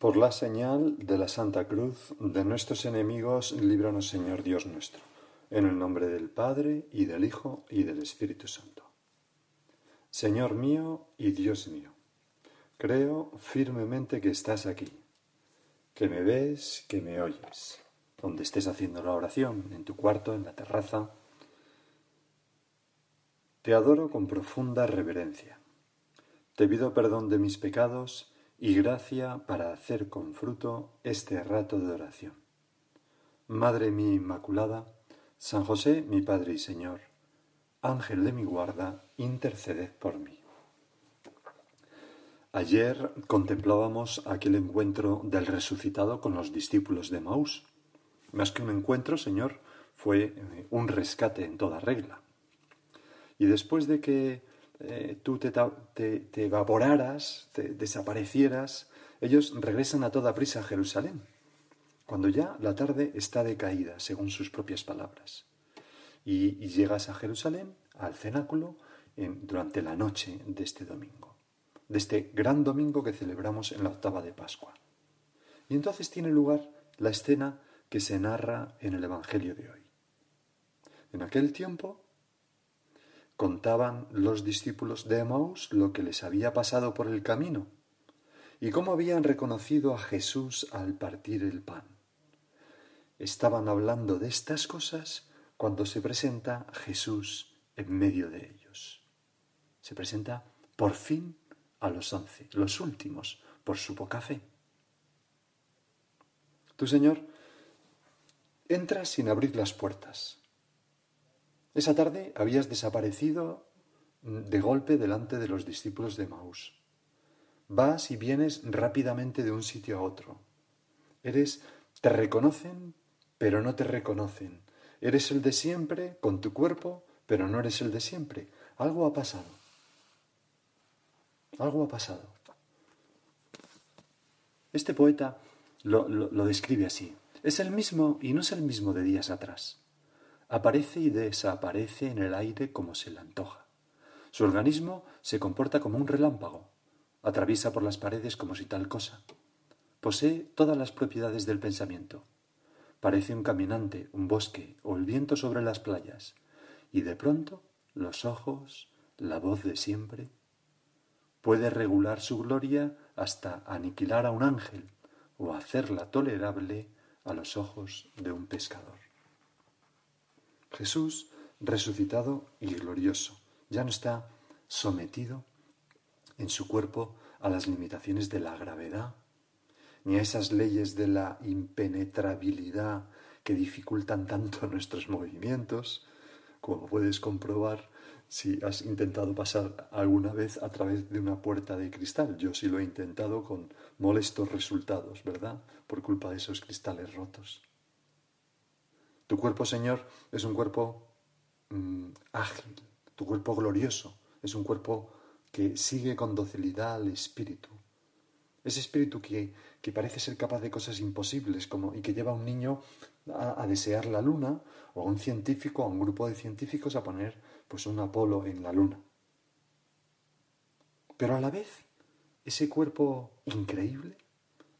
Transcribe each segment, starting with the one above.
Por la señal de la Santa Cruz de nuestros enemigos, líbranos Señor Dios nuestro, en el nombre del Padre y del Hijo y del Espíritu Santo. Señor mío y Dios mío, creo firmemente que estás aquí, que me ves, que me oyes, donde estés haciendo la oración, en tu cuarto, en la terraza. Te adoro con profunda reverencia. Te pido perdón de mis pecados y gracia para hacer con fruto este rato de oración. Madre mía Inmaculada, San José, mi Padre y Señor, Ángel de mi guarda, interceded por mí. Ayer contemplábamos aquel encuentro del resucitado con los discípulos de Maús. Más que un encuentro, Señor, fue eh, un rescate en toda regla. Y después de que eh, tú te, evaporaras, te desaparecieras, ellos regresan a toda prisa a Jerusalén, cuando ya la tarde está decaída, según sus propias palabras. Y, llegas a Jerusalén, al cenáculo, durante la noche de este domingo, de este gran domingo que celebramos en la octava de Pascua. Y entonces tiene lugar la escena que se narra en el Evangelio de hoy. En aquel tiempo contaban los discípulos de Emmaus lo que les había pasado por el camino y cómo habían reconocido a Jesús al partir el pan. Estaban hablando de estas cosas cuando se presenta Jesús en medio de ellos. Se presenta por fin a los once, los últimos, por su poca fe. Tu Señor entra sin abrir las puertas esa tarde habías desaparecido de golpe delante de los discípulos de Maús. Vas y vienes rápidamente de un sitio a otro. Eres, te reconocen, pero no te reconocen. Eres el de siempre con tu cuerpo, pero no eres el de siempre. Algo ha pasado. Algo ha pasado. Este poeta lo, lo describe así. Es el mismo y no es el mismo de días atrás. Aparece y desaparece en el aire como se le antoja. Su organismo se comporta como un relámpago. Atraviesa por las paredes como si tal cosa. Posee todas las propiedades del pensamiento. Parece un caminante, un bosque o el viento sobre las playas. Y de pronto, los ojos, la voz de siempre. Puede regular su gloria hasta aniquilar a un ángel o hacerla tolerable a los ojos de un pescador. Jesús resucitado y glorioso. Ya no está sometido en su cuerpo a las limitaciones de la gravedad, ni a esas leyes de la impenetrabilidad que dificultan tanto nuestros movimientos, como puedes comprobar si has intentado pasar alguna vez a través de una puerta de cristal. Yo sí lo he intentado con molestos resultados, ¿verdad? Por culpa de esos cristales rotos. Tu cuerpo, Señor, es un cuerpo mm, ágil, tu cuerpo glorioso, es un cuerpo que sigue con docilidad al espíritu. Ese espíritu que, parece ser capaz de cosas imposibles como, y que lleva a un niño a, desear la luna o a un científico, a un grupo de científicos a poner pues un Apolo en la luna. Pero a la vez, ese cuerpo increíble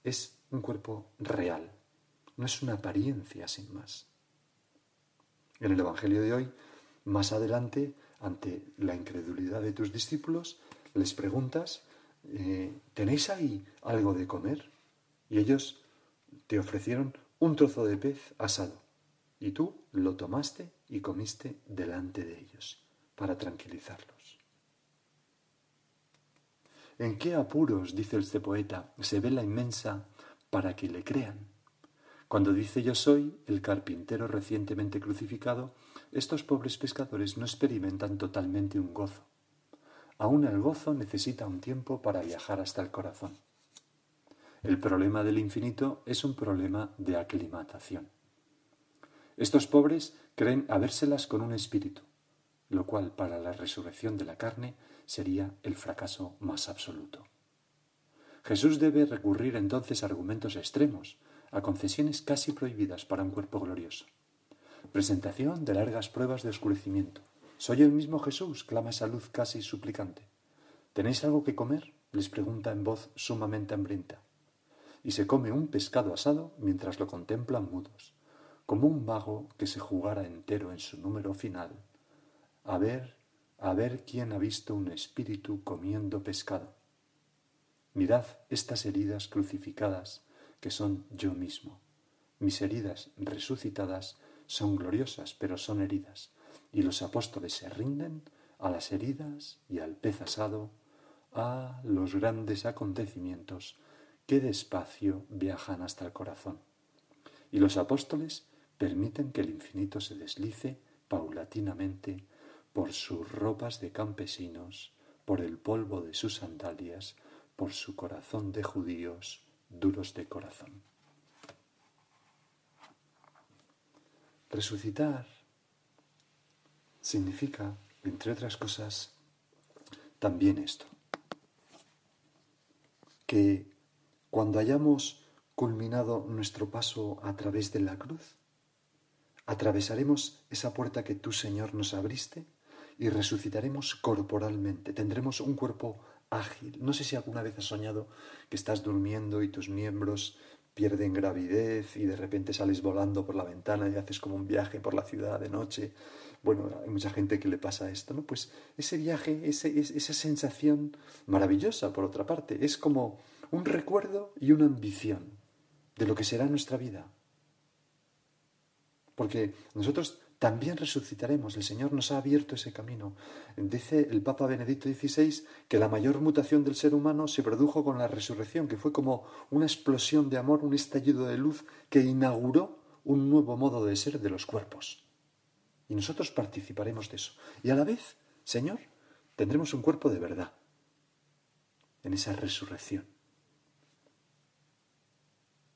es un cuerpo real, no es una apariencia sin más. En el Evangelio de hoy, más adelante, ante la incredulidad de tus discípulos, les preguntas, eh, ¿tenéis ahí algo de comer? Y ellos te ofrecieron un trozo de pez asado, y tú lo tomaste y comiste delante de ellos, para tranquilizarlos. ¿En qué apuros, dice este poeta, se ve la inmensa para que le crean? Cuando dice yo soy el carpintero recientemente crucificado, estos pobres pescadores no experimentan totalmente un gozo. Aún el gozo necesita un tiempo para viajar hasta el corazón. El problema del infinito es un problema de aclimatación. Estos pobres creen habérselas con un espíritu, lo cual para la resurrección de la carne sería el fracaso más absoluto. Jesús debe recurrir entonces a argumentos extremos, a concesiones casi prohibidas para un cuerpo glorioso. Presentación de largas pruebas de oscurecimiento. Soy el mismo Jesús, clama esa luz casi suplicante. ¿Tenéis algo que comer? les pregunta en voz sumamente hambrienta. Y se come un pescado asado mientras lo contemplan mudos, como un mago que se jugara entero en su número final. A ver, a ver quién ha visto un espíritu comiendo pescado. Mirad estas heridas crucificadas que son yo mismo. Mis heridas resucitadas son gloriosas, pero son heridas, y los apóstoles se rinden a las heridas y al pez asado, a los grandes acontecimientos que despacio viajan hasta el corazón. Y los apóstoles permiten que el infinito se deslice paulatinamente por sus ropas de campesinos, por el polvo de sus sandalias, por su corazón de judíos duros de corazón. Resucitar significa, entre otras cosas, también esto, que cuando hayamos culminado nuestro paso a través de la cruz, atravesaremos esa puerta que tú, Señor, nos abriste y resucitaremos corporalmente, tendremos un cuerpo ágil. No sé si alguna vez has soñado que estás durmiendo y tus miembros pierden gravidez y de repente sales volando por la ventana y haces como un viaje por la ciudad de noche. Bueno, hay mucha gente que le pasa esto, ¿no? Pues ese viaje, esa sensación maravillosa, por otra parte, es como un recuerdo y una ambición de lo que será nuestra vida. Porque nosotros también resucitaremos. El Señor nos ha abierto ese camino. Dice el Papa Benedicto XVI que la mayor mutación del ser humano se produjo con la resurrección, que fue como una explosión de amor, un estallido de luz que inauguró un nuevo modo de ser de los cuerpos. Y nosotros participaremos de eso. Y a la vez, Señor, tendremos un cuerpo de verdad en esa resurrección.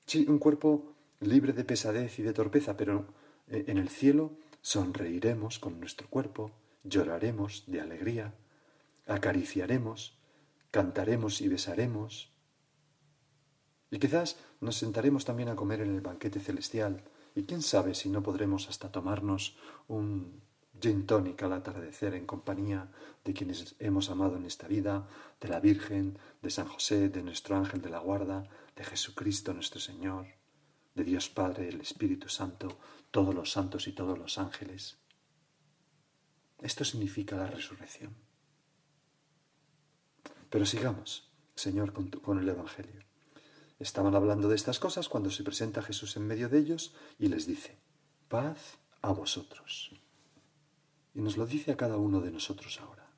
Sí, un cuerpo libre de pesadez y de torpeza, pero eh, en el cielo Sonreiremos con nuestro cuerpo, lloraremos de alegría, acariciaremos, cantaremos y besaremos. Y quizás nos sentaremos también a comer en el banquete celestial, y quién sabe si no podremos hasta tomarnos un gin tonic al atardecer en compañía de quienes hemos amado en esta vida, de la Virgen, de San José, de nuestro ángel de la guarda, de Jesucristo nuestro Señor, de Dios Padre, el Espíritu Santo, todos los santos y todos los ángeles. Esto significa la resurrección. Pero sigamos, Señor, con, el Evangelio. Estaban hablando de estas cosas cuando se presenta Jesús en medio de ellos y les dice, paz a vosotros. Y nos lo dice a cada uno de nosotros ahora.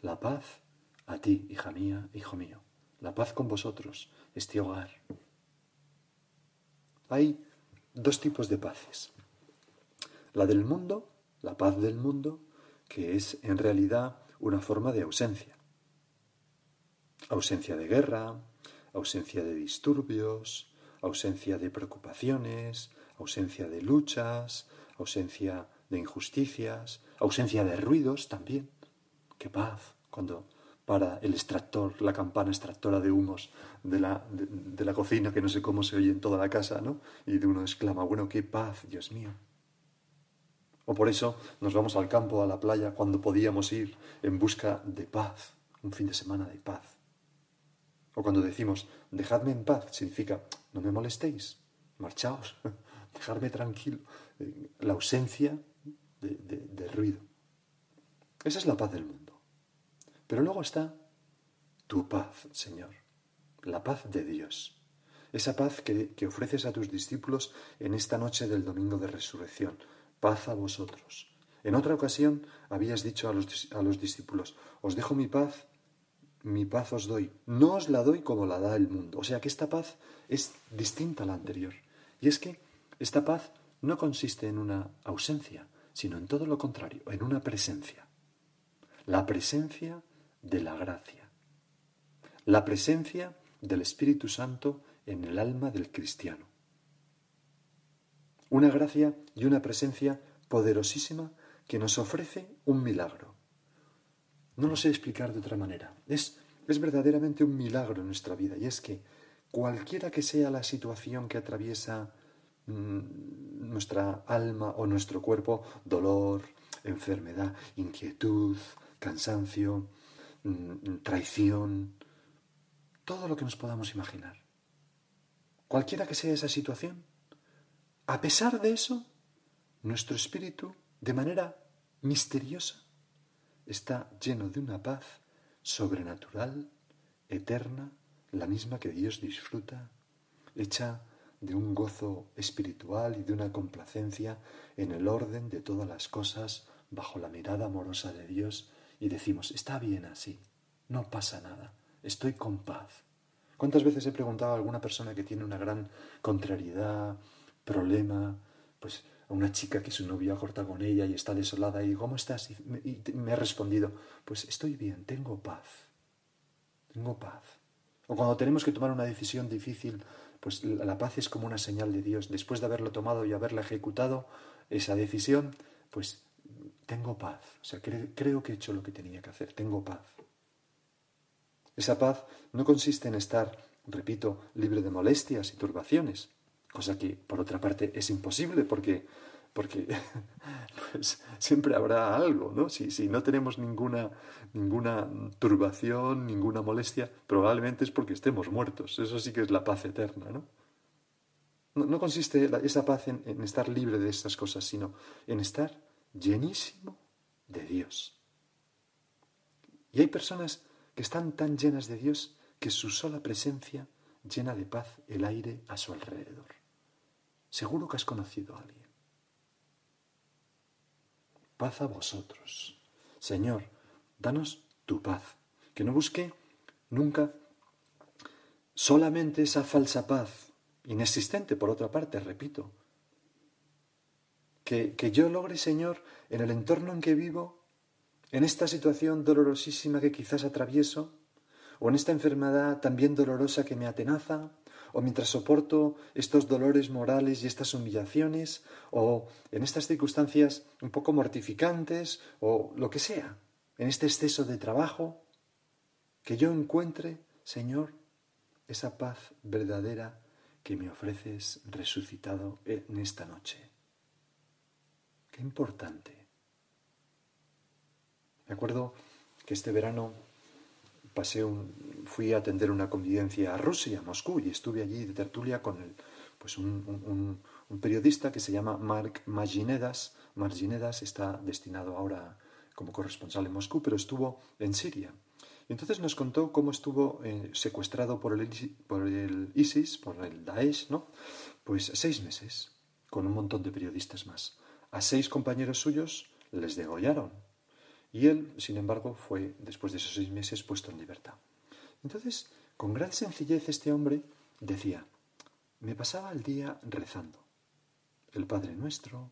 La paz a ti, hija mía, hijo mío. La paz con vosotros, este hogar. Hay dos tipos de paces. La del mundo, la paz del mundo, que es en realidad una forma de ausencia. Ausencia de guerra, ausencia de disturbios, ausencia de preocupaciones, ausencia de luchas, ausencia de injusticias, ausencia de ruidos también. Qué paz cuando para el extractor, la campana extractora de humos de la, de, la, cocina, que no sé cómo se oye en toda la casa, ¿no? Y de uno exclama, bueno, qué paz, Dios mío. O por eso nos vamos al campo, a la playa, cuando podíamos ir en busca de paz, un fin de semana de paz. O cuando decimos, dejadme en paz, significa, no me molestéis, marchaos, dejadme tranquilo. La ausencia de ruido. Esa es la paz del mundo. Pero luego está tu paz, Señor, la paz de Dios, esa paz que, ofreces a tus discípulos en esta noche del domingo de resurrección, paz a vosotros. En otra ocasión habías dicho a los, a los discípulos, os dejo mi paz, mi paz os doy, no os la doy como la da el mundo. O sea que esta paz es distinta a la anterior. Y es que esta paz no consiste en una ausencia, sino en todo lo contrario, en una presencia. La presencia de la gracia. La presencia del Espíritu Santo en el alma del cristiano. Una gracia y una presencia poderosísima que nos ofrece un milagro. No lo sé explicar de otra manera. Es, es verdaderamente un milagro en nuestra vida y es que cualquiera que sea la situación que atraviesa mm, nuestra alma o nuestro cuerpo, dolor, enfermedad, inquietud, cansancio, traición, todo lo que nos podamos imaginar. Cualquiera que sea esa situación, a pesar de eso, nuestro espíritu, de manera misteriosa, está lleno de una paz sobrenatural, eterna, la misma que Dios disfruta, hecha de un gozo espiritual y de una complacencia en el orden de todas las cosas bajo la mirada amorosa de Dios y decimos, está bien así, no pasa nada, estoy con paz. ¿Cuántas veces he preguntado a alguna persona que tiene una gran contrariedad, problema, pues a una chica que su novio ha cortado con ella y está desolada y ¿cómo estás? Y me, y me ha respondido, pues estoy bien, tengo paz, tengo paz. O cuando tenemos que tomar una decisión difícil, pues la paz es como una señal de Dios. Después de haberlo tomado y haberla ejecutado, esa decisión, pues tengo paz. O sea, creo que he hecho lo que tenía que hacer, tengo paz. Esa paz no consiste en estar, repito, libre de molestias y turbaciones, cosa que por otra parte es imposible porque porque pues, siempre habrá algo, ¿no? Si, si no tenemos ninguna, ninguna turbación, ninguna molestia, probablemente es porque estemos muertos. Eso sí que es la paz eterna, ¿no? No, consiste esa paz en, en estar libre de estas cosas, sino en estar llenísimo de Dios. Y hay personas que están tan llenas de Dios que su sola presencia llena de paz el aire a su alrededor. Seguro que has conocido a alguien paz a vosotros. Señor, danos tu paz, que no busque nunca solamente esa falsa paz, inexistente por otra parte, repito. Que, que yo logre, Señor, en el entorno en que vivo, en esta situación dolorosísima que quizás atravieso, o en esta enfermedad también dolorosa que me atenaza, o mientras soporto estos dolores morales y estas humillaciones, o en estas circunstancias un poco mortificantes, o lo que sea, en este exceso de trabajo, que yo encuentre, Señor, esa paz verdadera que me ofreces resucitado en esta noche. Qué importante. Me acuerdo que este verano pasé un, fui a atender una convivencia a Rusia, a Moscú, y estuve allí de tertulia con el, pues un, periodista que se llama Mark Maginedas. Maginedas está destinado ahora como corresponsal en Moscú, pero estuvo en Siria. Y entonces nos contó cómo estuvo eh, secuestrado por el, por el ISIS, por el Daesh, ¿no? Pues seis meses, con un montón de periodistas más. A seis compañeros suyos les degollaron y él, sin embargo, fue, después de esos seis meses, puesto en libertad. Entonces, con gran sencillez, este hombre decía, me pasaba el día rezando. El Padre Nuestro,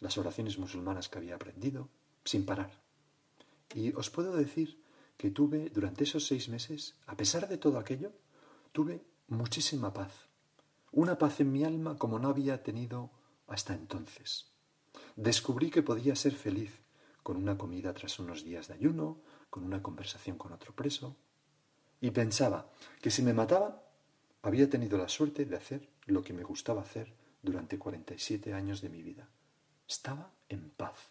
las oraciones musulmanas que había aprendido, sin parar. Y os puedo decir que tuve, durante esos seis meses, a pesar de todo aquello, tuve muchísima paz. Una paz en mi alma como no había tenido hasta entonces. Descubrí que podía ser feliz con una comida tras unos días de ayuno, con una conversación con otro preso, y pensaba que si me mataban, había tenido la suerte de hacer lo que me gustaba hacer durante 47 años de mi vida. Estaba en paz.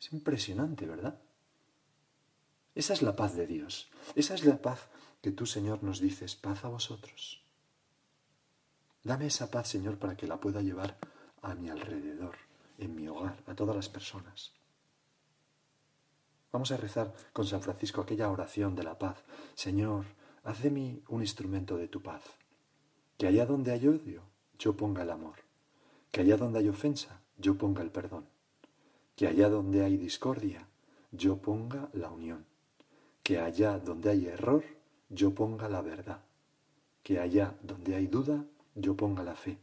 Es impresionante, ¿verdad? Esa es la paz de Dios. Esa es la paz que tú, Señor, nos dices, paz a vosotros. Dame esa paz, Señor, para que la pueda llevar a mi alrededor, en mi hogar, a todas las personas. Vamos a rezar con San Francisco aquella oración de la paz. Señor, haz de mí un instrumento de tu paz. Que allá donde hay odio, yo ponga el amor. Que allá donde hay ofensa, yo ponga el perdón. Que allá donde hay discordia, yo ponga la unión. Que allá donde hay error, yo ponga la verdad. Que allá donde hay duda, yo ponga la fe.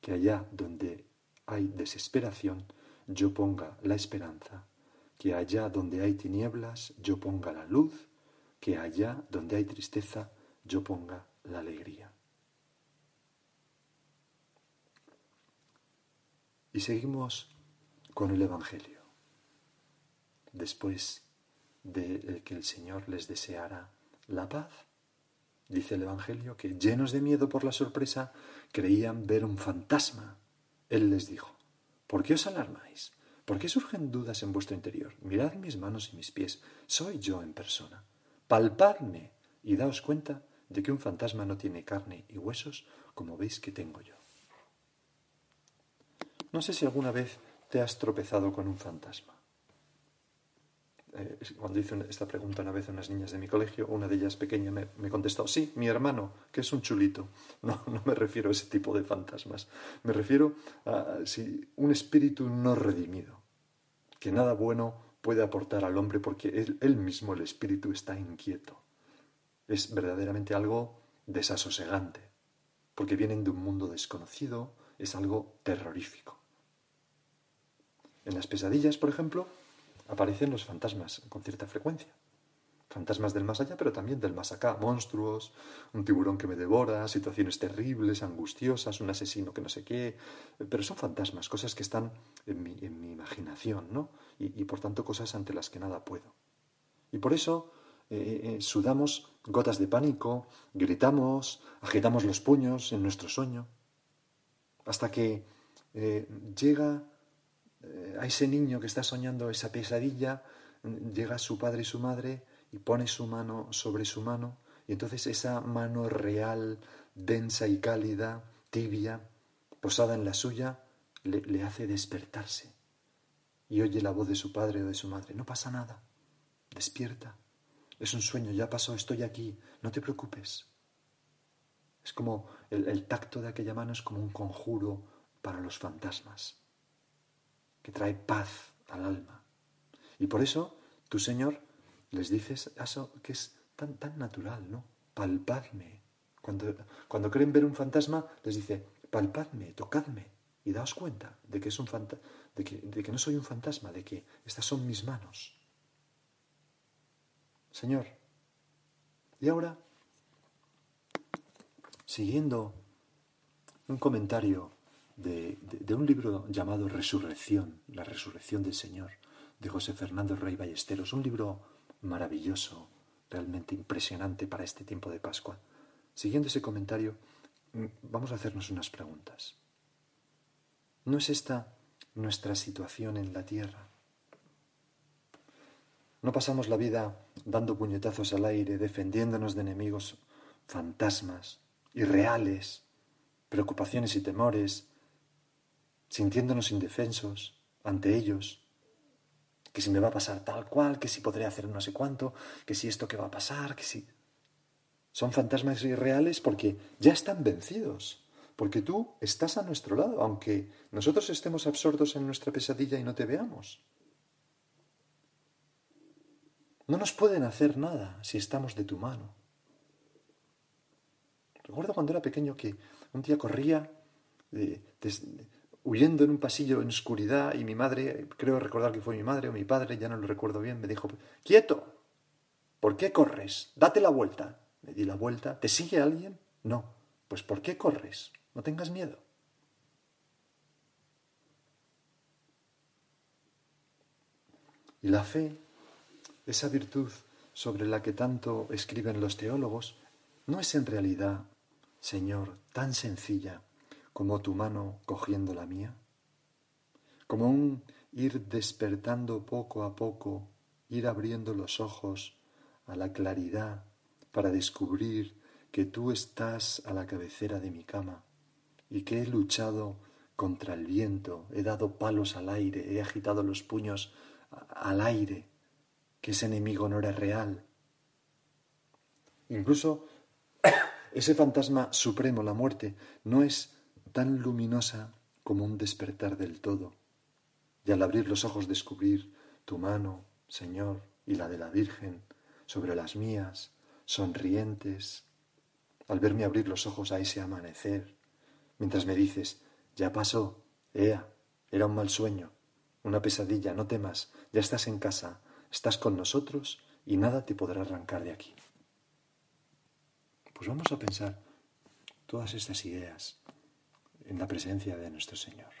Que allá donde hay desesperación, yo ponga la esperanza que allá donde hay tinieblas yo ponga la luz, que allá donde hay tristeza yo ponga la alegría. Y seguimos con el Evangelio. Después de que el Señor les deseara la paz, dice el Evangelio que llenos de miedo por la sorpresa creían ver un fantasma. Él les dijo, ¿por qué os alarmáis? ¿Por qué surgen dudas en vuestro interior? Mirad mis manos y mis pies, soy yo en persona. Palpadme y daos cuenta de que un fantasma no tiene carne y huesos como veis que tengo yo. No sé si alguna vez te has tropezado con un fantasma. Eh, cuando hice esta pregunta una vez a unas niñas de mi colegio, una de ellas pequeña me, contestó, sí, mi hermano, que es un chulito. No, me refiero a ese tipo de fantasmas. Me refiero a si, un espíritu no redimido, que nada bueno puede aportar al hombre porque él mismo, el espíritu, está inquieto. Es verdaderamente algo desasosegante, porque vienen de un mundo desconocido, es algo terrorífico. En las pesadillas, por ejemplo, aparecen los fantasmas con cierta frecuencia. Fantasmas del más allá, pero también del más acá. Monstruos, un tiburón que me devora, situaciones terribles, angustiosas, un asesino que no sé qué. Pero son fantasmas, cosas que están en mi, imaginación, ¿no? Y, por tanto cosas ante las que nada puedo. Y por eso eh, eh, eh, sudamos gotas de pánico, gritamos, agitamos los puños en nuestro sueño, hasta que llega a ese niño que está soñando esa pesadilla, llega su padre y su madre y pone su mano sobre su mano, y entonces esa mano real, densa y cálida, tibia, posada en la suya, le, le hace despertarse. Y oye la voz de su padre o de su madre, no pasa nada, despierta, es un sueño, ya pasó, estoy aquí, no te preocupes. Es como el tacto de aquella mano es como un conjuro para los fantasmas que trae paz al alma. Y por eso tu Señor les dices eso que es tan, tan natural, ¿no? Palpadme. Cuando, cuando creen ver un fantasma, les dice, palpadme, tocadme y daos cuenta de que, es un de que, de que no soy un fantasma, de que estas son mis manos. Señor, y ahora, siguiendo un comentario de, un libro llamado Resurrección, la resurrección del Señor, de José Fernando Rey Ballesteros, un libro maravilloso, realmente impresionante para este tiempo de Pascua. Siguiendo ese comentario, mm, vamos a hacernos unas preguntas. ¿No es esta nuestra situación en la tierra? ¿No pasamos la vida dando puñetazos al aire, defendiéndonos de enemigos fantasmas, irreales, preocupaciones y temores, sintiéndonos indefensos ante ellos, que si me va a pasar tal cual, que si podré hacer no sé cuánto, que si esto que va a pasar, que si... Son fantasmas irreales porque ya están vencidos, porque tú estás a nuestro lado, aunque nosotros estemos absortos en nuestra pesadilla y no te veamos. No nos pueden hacer nada si estamos de tu mano. Recuerdo cuando era pequeño que un día corría de, huyendo en un pasillo en oscuridad y mi madre, creo recordar que fue mi madre o mi padre, ya no lo recuerdo bien, me dijo, quieto, ¿por qué corres? Date la vuelta. Me di la vuelta, ¿te sigue alguien? No, pues ¿por qué corres? No tengas miedo. Y la fe, esa virtud sobre la que tanto escriben los teólogos, no es en realidad, Señor, tan sencilla como tu mano cogiendo la mía? Como un ir despertando poco a poco, ir abriendo los ojos a la claridad para descubrir que tú estás a la cabecera de mi cama y que he luchado contra el viento, he dado palos al aire, he agitado los puños al aire, que ese enemigo no era real. Incluso ese fantasma supremo, la muerte, no es tan luminosa como un despertar del todo, y al abrir los ojos descubrir tu mano, Señor, y la de la Virgen sobre las mías, sonrientes, al verme abrir los ojos a ese amanecer, mientras me dices, ya pasó, ea, era un mal sueño, una pesadilla, no temas, ya estás en casa, estás con nosotros y nada te podrá arrancar de aquí. Pues vamos a pensar todas estas ideas en la presencia de nuestro Señor.